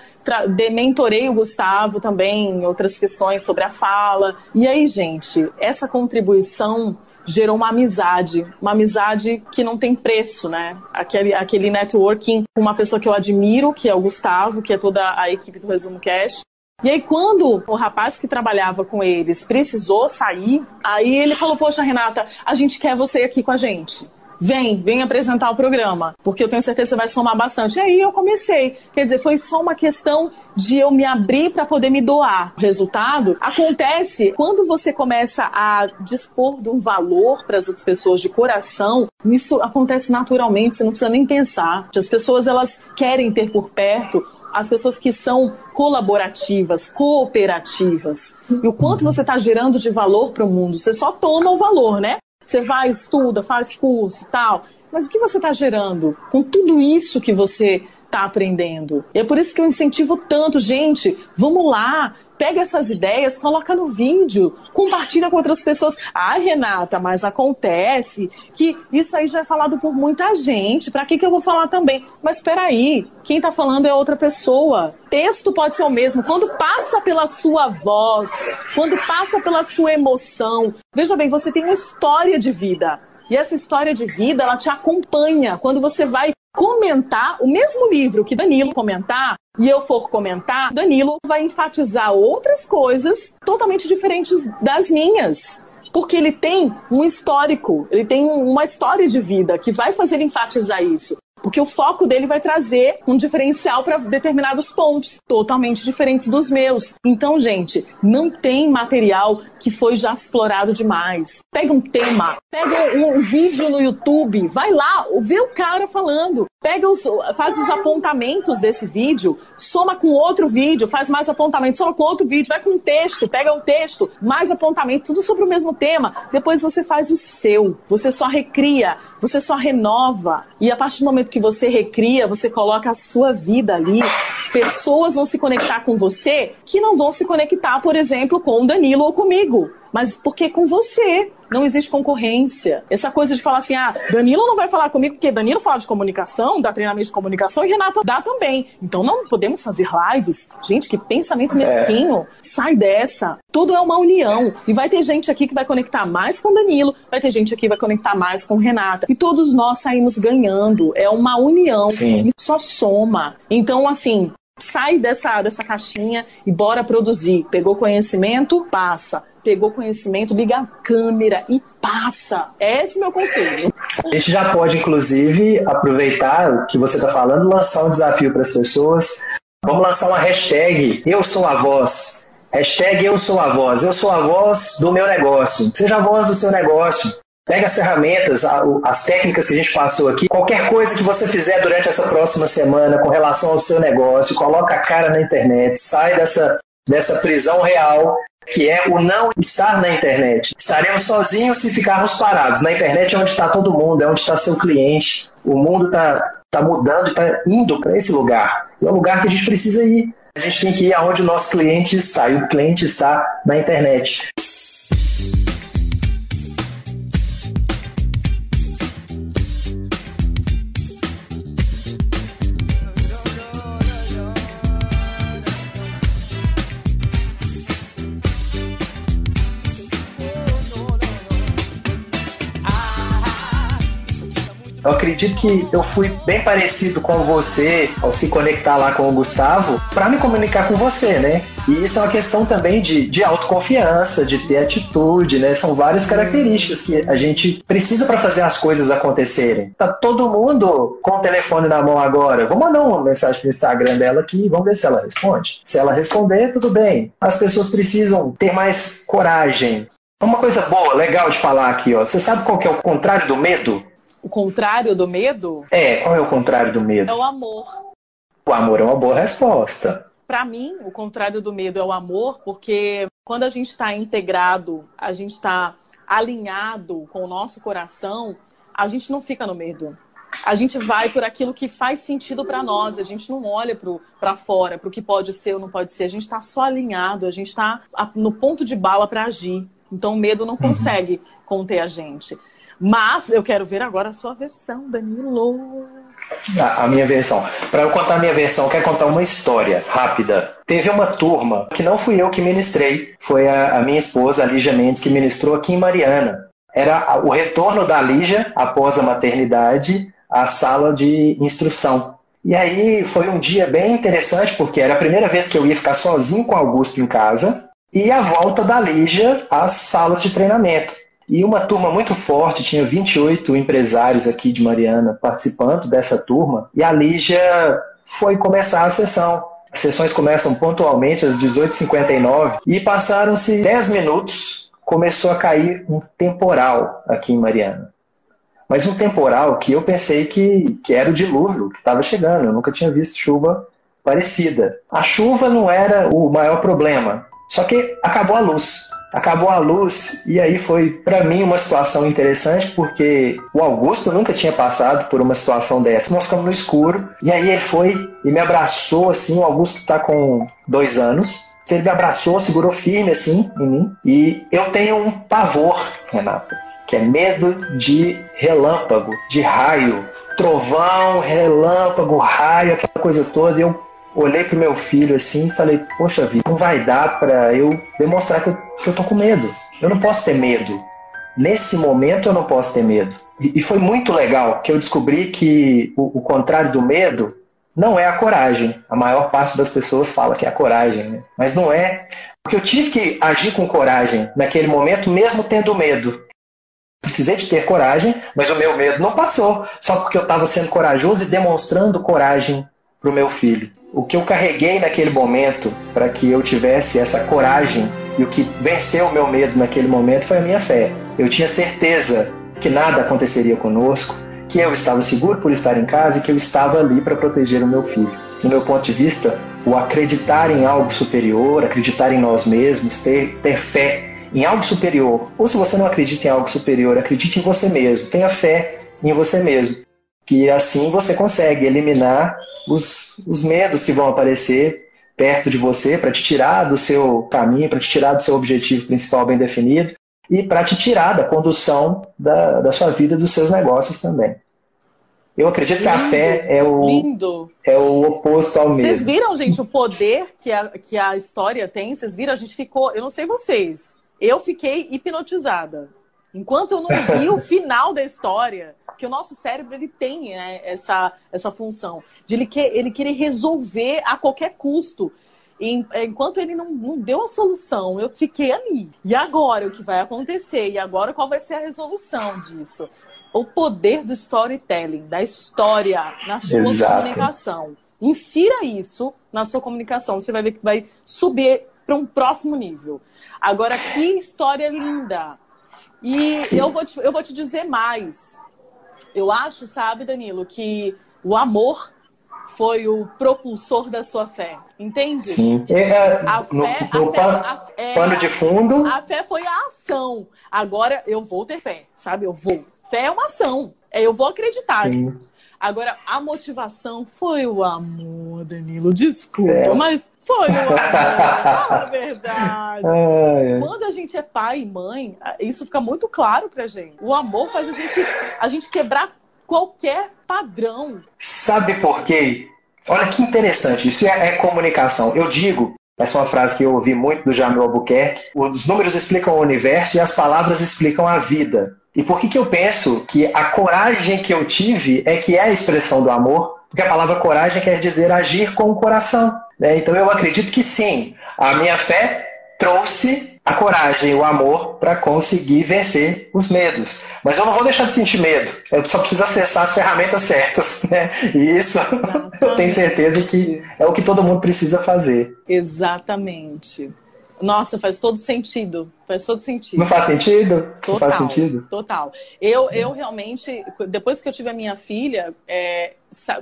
mentorei o Gustavo também em outras questões sobre a fala. E aí, gente, essa contribuição gerou uma amizade, uma amizade que não tem preço, né? Aquele, aquele networking com uma pessoa que eu admiro, que é o Gustavo, que é toda a equipe do Resumo Cast. E aí, quando o rapaz que trabalhava com eles precisou sair, aí ele falou: Poxa, Renata, a gente quer você aqui com a gente vem, vem apresentar o programa, porque eu tenho certeza que você vai somar bastante. E aí eu comecei. Quer dizer, foi só uma questão de eu me abrir para poder me doar. O resultado acontece quando você começa a dispor de um valor para as outras pessoas de coração. Isso acontece naturalmente, você não precisa nem pensar. As pessoas elas querem ter por perto as pessoas que são colaborativas, cooperativas. E o quanto você está gerando de valor para o mundo. Você só toma o valor, né? Você vai, estuda, faz curso, tal. Mas o que você está gerando com tudo isso que você está aprendendo? E é por isso que eu incentivo tanto, gente, vamos lá, pega essas ideias, coloca no vídeo, compartilha com outras pessoas. Ah, Renata, mas acontece que isso aí já é falado por muita gente. Para que, que eu vou falar também? Mas espera aí, quem está falando é outra pessoa. Texto pode ser o mesmo. Quando passa pela sua voz, quando passa pela sua emoção. Veja bem, você tem uma história de vida. E essa história de vida, ela te acompanha. Quando você vai comentar o mesmo livro que Danilo comentar, e eu for comentar, Danilo vai enfatizar outras coisas totalmente diferentes das minhas. Porque ele tem um histórico, ele tem uma história de vida que vai fazer enfatizar isso. Porque o foco dele vai trazer um diferencial para determinados pontos, totalmente diferentes dos meus. Então, gente, não tem material que foi já explorado demais. Pega um tema, pega um, vídeo no YouTube, vai lá, vê o cara falando. Pega os, faz os apontamentos desse vídeo, soma com outro vídeo, faz mais apontamentos, soma com outro vídeo, vai com um texto, pega um texto, mais apontamento, tudo sobre o mesmo tema. Depois você faz o seu, você só recria, você só renova. E a partir do momento que você recria, você coloca a sua vida ali, pessoas vão se conectar com você que não vão se conectar, por exemplo, com o Danilo ou comigo mas porque é com você. Não existe concorrência. Essa coisa de falar assim, ah, Danilo não vai falar comigo porque Danilo fala de comunicação, dá treinamento de comunicação e Renato dá também. Então não podemos fazer lives. Gente, que pensamento é. mesquinho. É. Sai dessa. Tudo é uma união. E vai ter gente aqui que vai conectar mais com Danilo, vai ter gente aqui que vai conectar mais com Renata. E todos nós saímos ganhando. É uma união. Sim. E só soma. Então, assim, sai dessa, dessa caixinha e bora produzir. Pegou conhecimento? Passa pegou conhecimento, liga a câmera e passa. Esse é o meu conselho. A gente já pode, inclusive, aproveitar o que você está falando, lançar um desafio para as pessoas. Vamos lançar uma hashtag Eu Sou a Voz. Hashtag Eu Sou a Voz. Eu sou a voz do meu negócio. Seja a voz do seu negócio. Pega as ferramentas, as técnicas que a gente passou aqui, qualquer coisa que você fizer durante essa próxima semana com relação ao seu negócio, coloca a cara na internet, sai dessa, dessa prisão real que é o não estar na internet. Estaremos sozinhos se ficarmos parados. Na internet é onde está todo mundo, é onde está seu cliente. O mundo está tá mudando, está indo para esse lugar. É o lugar que a gente precisa ir. A gente tem que ir aonde o nosso cliente está, e o cliente está na internet. Eu acredito que eu fui bem parecido com você ao se conectar lá com o Gustavo para me comunicar com você, né? E isso é uma questão também de, de autoconfiança, de ter atitude, né? São várias características que a gente precisa para fazer as coisas acontecerem. Tá todo mundo com o telefone na mão agora. Vou mandar uma mensagem pro Instagram dela aqui, vamos ver se ela responde. Se ela responder, tudo bem. As pessoas precisam ter mais coragem. Uma coisa boa, legal de falar aqui, ó. Você sabe qual que é o contrário do medo? O contrário do medo É, qual é o contrário do medo? é o amor. O amor é uma boa resposta. Para mim, o contrário do medo é o amor, porque quando a gente está integrado, a gente está alinhado com o nosso coração, a gente não fica no medo. A gente vai por aquilo que faz sentido para nós. A gente não olha para fora, para o que pode ser ou não pode ser. A gente está só alinhado, a gente está no ponto de bala para agir. Então o medo não consegue conter a gente. Mas eu quero ver agora a sua versão, Danilo. A, a minha versão. Para eu contar a minha versão, eu quero contar uma história rápida. Teve uma turma que não fui eu que ministrei, foi a, a minha esposa, a Lígia Mendes, que ministrou aqui em Mariana. Era o retorno da Lígia após a maternidade à sala de instrução. E aí foi um dia bem interessante, porque era a primeira vez que eu ia ficar sozinho com o Augusto em casa e a volta da Lígia às salas de treinamento. E uma turma muito forte, tinha 28 empresários aqui de Mariana participando dessa turma, e a Lígia foi começar a sessão. As sessões começam pontualmente às 18h59 e passaram-se 10 minutos, começou a cair um temporal aqui em Mariana. Mas um temporal que eu pensei que, que era o dilúvio que estava chegando, eu nunca tinha visto chuva parecida. A chuva não era o maior problema, só que acabou a luz. Acabou a luz e aí foi para mim uma situação interessante porque o Augusto nunca tinha passado por uma situação dessa. Nós ficamos no escuro e aí ele foi e me abraçou assim. O Augusto está com dois anos. Ele me abraçou, segurou firme assim em mim e eu tenho um pavor, Renata, que é medo de relâmpago, de raio, trovão, relâmpago, raio, aquela coisa toda. Eu olhei pro meu filho assim e falei, poxa vida, não vai dar para eu demonstrar que eu, que eu tô com medo. Eu não posso ter medo. Nesse momento eu não posso ter medo. E, e foi muito legal que eu descobri que o, o contrário do medo não é a coragem. A maior parte das pessoas fala que é a coragem, né? mas não é. Porque eu tive que agir com coragem naquele momento, mesmo tendo medo. Precisei de ter coragem, mas o meu medo não passou, só porque eu estava sendo corajoso e demonstrando coragem para o meu filho. O que eu carreguei naquele momento para que eu tivesse essa coragem e o que venceu o meu medo naquele momento foi a minha fé. Eu tinha certeza que nada aconteceria conosco, que eu estava seguro por estar em casa e que eu estava ali para proteger o meu filho. Do meu ponto de vista, o acreditar em algo superior, acreditar em nós mesmos, ter, ter fé em algo superior, ou se você não acredita em algo superior, acredite em você mesmo, tenha fé em você mesmo que assim você consegue eliminar os, os medos que vão aparecer perto de você para te tirar do seu caminho, para te tirar do seu objetivo principal bem definido e para te tirar da condução da, da sua vida e dos seus negócios também. Eu acredito que a Lindo, fé é o, Lindo. é o oposto ao Vocês medo. viram, gente, o poder que a, que a história tem? Vocês viram? A gente ficou, eu não sei vocês, eu fiquei hipnotizada. Enquanto eu não vi o final da história, que o nosso cérebro ele tem né, essa, essa função de ele, que, ele querer resolver a qualquer custo. E, enquanto ele não, não deu a solução, eu fiquei ali. E agora o que vai acontecer? E agora qual vai ser a resolução disso? O poder do storytelling, da história na sua Exato. comunicação. Insira isso na sua comunicação. Você vai ver que vai subir para um próximo nível. Agora, que história linda! E eu vou te, eu vou te dizer mais. Eu acho, sabe, Danilo, que o amor foi o propulsor da sua fé. Entende? Sim. É, é, A no fé, no a fé, a- é, pano de fundo, a fé foi a ação. Agora eu vou ter fé, sabe? Eu vou. Fé é uma ação. É, eu vou acreditar. sim. Agora, a motivação foi o amor, Danilo. Desculpa, É. mas foi o amor. Fala a verdade. Ai, ai. Quando a gente é pai e mãe, isso fica muito claro pra gente. O amor faz a gente, a gente quebrar qualquer padrão. Sabe por quê? Olha que interessante, isso é, é comunicação. Eu digo, essa é uma frase que eu ouvi muito do Jamil Albuquerque, os números explicam o universo e as palavras explicam a vida. E por que, que eu penso que a coragem que eu tive é que é a expressão do amor? Porque a palavra coragem quer dizer agir com o coração. Né? Então eu acredito que sim, a minha fé trouxe a coragem, o amor para conseguir vencer os medos. Mas eu não vou deixar de sentir medo. Eu só preciso acessar as ferramentas certas, né? E isso eu tenho certeza que é o que todo mundo precisa fazer. Exatamente. Nossa, faz todo sentido. Faz todo sentido. Não faz sentido? Total, Não faz sentido? Total. Eu, eu realmente, depois que eu tive a minha filha, é,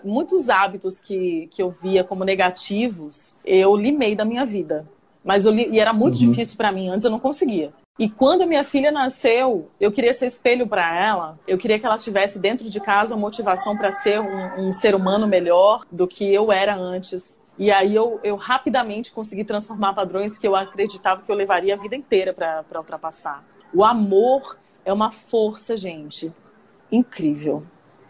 muitos hábitos que, que eu via como negativos, eu limei da minha vida. Mas eu li, e era muito uhum. difícil para mim, antes eu não conseguia. E quando minha filha nasceu, eu queria ser espelho para ela. Eu queria que ela tivesse dentro de casa motivação para ser um, um ser humano melhor do que eu era antes. E aí eu, eu rapidamente consegui transformar padrões que eu acreditava que eu levaria a vida inteira para ultrapassar. O amor é uma força, gente, incrível.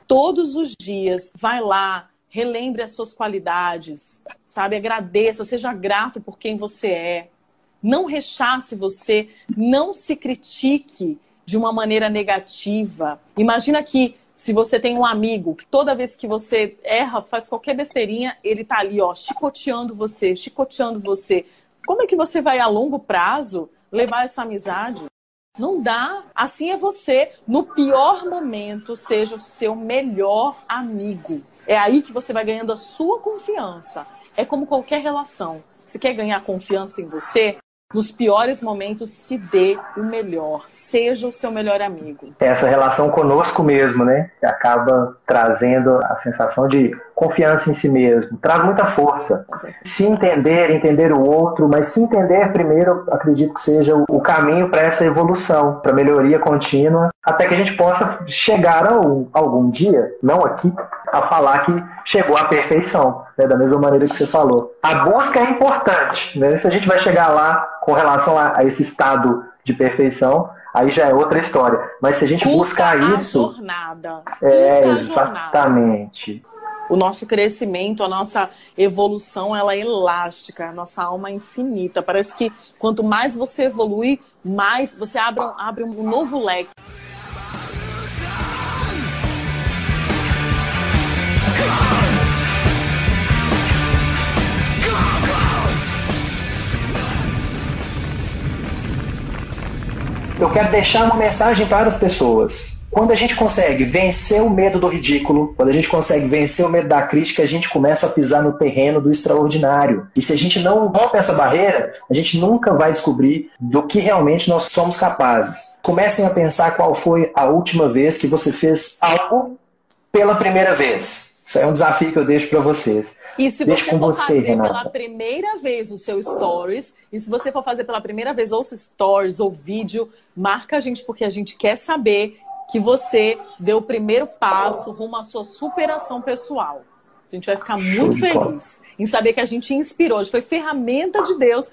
Todos os dias, vai lá, relembre as suas qualidades, sabe? Agradeça, seja grato por quem você é. Não rechace você, não se critique de uma maneira negativa. Imagina que se você tem um amigo que toda vez que você erra, faz qualquer besteirinha, ele tá ali, ó, chicoteando você, chicoteando você. Como é que você vai a longo prazo levar essa amizade? Não dá. Assim é você. No pior momento, seja o seu melhor amigo. É aí que você vai ganhando a sua confiança. É como qualquer relação. Se quer ganhar confiança em você, nos piores momentos, se dê o melhor, seja o seu melhor amigo. Essa relação conosco mesmo, né? Acaba trazendo a sensação de confiança em si mesmo, traz muita força. Se entender, entender o outro, mas se entender primeiro, acredito que seja o caminho para essa evolução, para melhoria contínua, até que a gente possa chegar ao, algum dia, não aqui, a falar que chegou à perfeição, né? da mesma maneira que você falou. A busca é importante, né? Se a gente vai chegar lá com relação a, a esse estado de perfeição, aí já é outra história. Mas se a gente Curta buscar a isso. Jornada. É, Curta a exatamente. O nosso crescimento, a nossa evolução, ela é elástica, a nossa alma é infinita. Parece que quanto mais você evolui, mais você abre, abre um novo leque. Eu quero deixar uma mensagem para as pessoas. Quando a gente consegue vencer o medo do ridículo, quando a gente consegue vencer o medo da crítica, a gente começa a pisar no terreno do extraordinário. E se a gente não rompe essa barreira, a gente nunca vai descobrir do que realmente nós somos capazes. Comecem a pensar qual foi a última vez que você fez algo pela primeira vez. Isso é um desafio que eu deixo para vocês. E se Deixo você com for você, fazer Renata. pela primeira vez o seu stories, e se você for fazer pela primeira vez ou stories ou vídeo, marca a gente porque a gente quer saber que você deu o primeiro passo rumo à sua superação pessoal. A gente vai ficar muito feliz em saber que a gente inspirou, foi ferramenta de Deus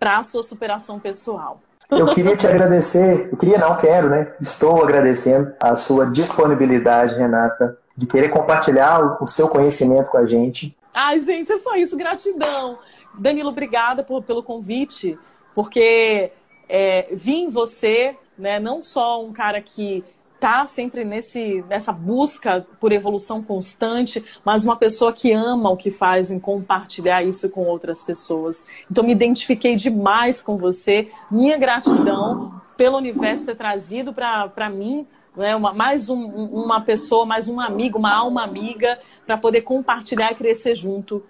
para a sua superação pessoal. Eu queria te agradecer, eu queria não, quero, né? Estou agradecendo a sua disponibilidade, Renata, de querer compartilhar o- o seu conhecimento com a gente. Ai, gente, é só isso, gratidão. Danilo, obrigada por- pelo convite, porque é, vi em você, né, não só um cara que tá sempre nesse, nessa busca por evolução constante, mas uma pessoa que ama o que faz em compartilhar isso com outras pessoas. Então me identifiquei demais com você, minha gratidão pelo universo ter trazido para mim né, uma, mais um- um- uma pessoa, mais um amigo, uma alma amiga, para poder compartilhar e crescer junto.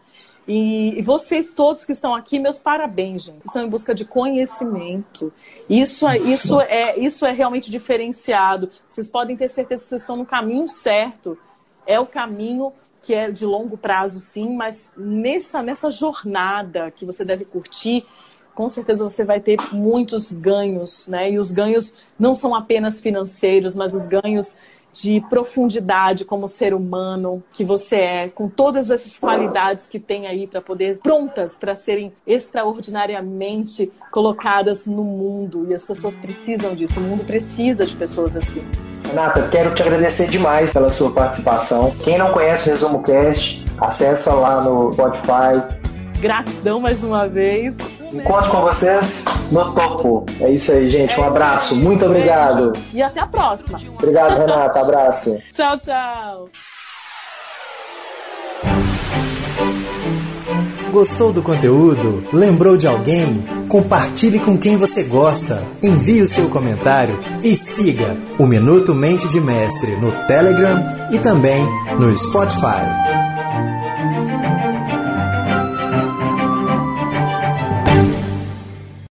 E, vocês todos que estão aqui, meus parabéns, gente. Estão em busca de conhecimento. Isso é, isso é, isso é realmente diferenciado. Vocês podem ter certeza que vocês estão no caminho certo. É o caminho que é de longo prazo, sim, mas nessa, nessa jornada que você deve curtir, com certeza você vai ter muitos ganhos, né? E os ganhos não são apenas financeiros, mas os ganhos de profundidade como ser humano que você é, com todas essas qualidades que tem aí para poder prontas para serem extraordinariamente colocadas no mundo e as pessoas precisam disso. O mundo precisa de pessoas assim. Renata, quero te agradecer demais pela sua participação. Quem não conhece o Resumo Cast, acessa lá no Spotify, Gratidão mais uma vez. Encontro com vocês no topo. É isso aí, gente. Um abraço. Muito obrigado. E até a próxima. Obrigado, Renata. Abraço. Tchau, tchau. Gostou do conteúdo? Lembrou de alguém? Compartilhe com quem você gosta. Envie o seu comentário e siga o Minuto Mente de Mestre no Telegram e também no Spotify.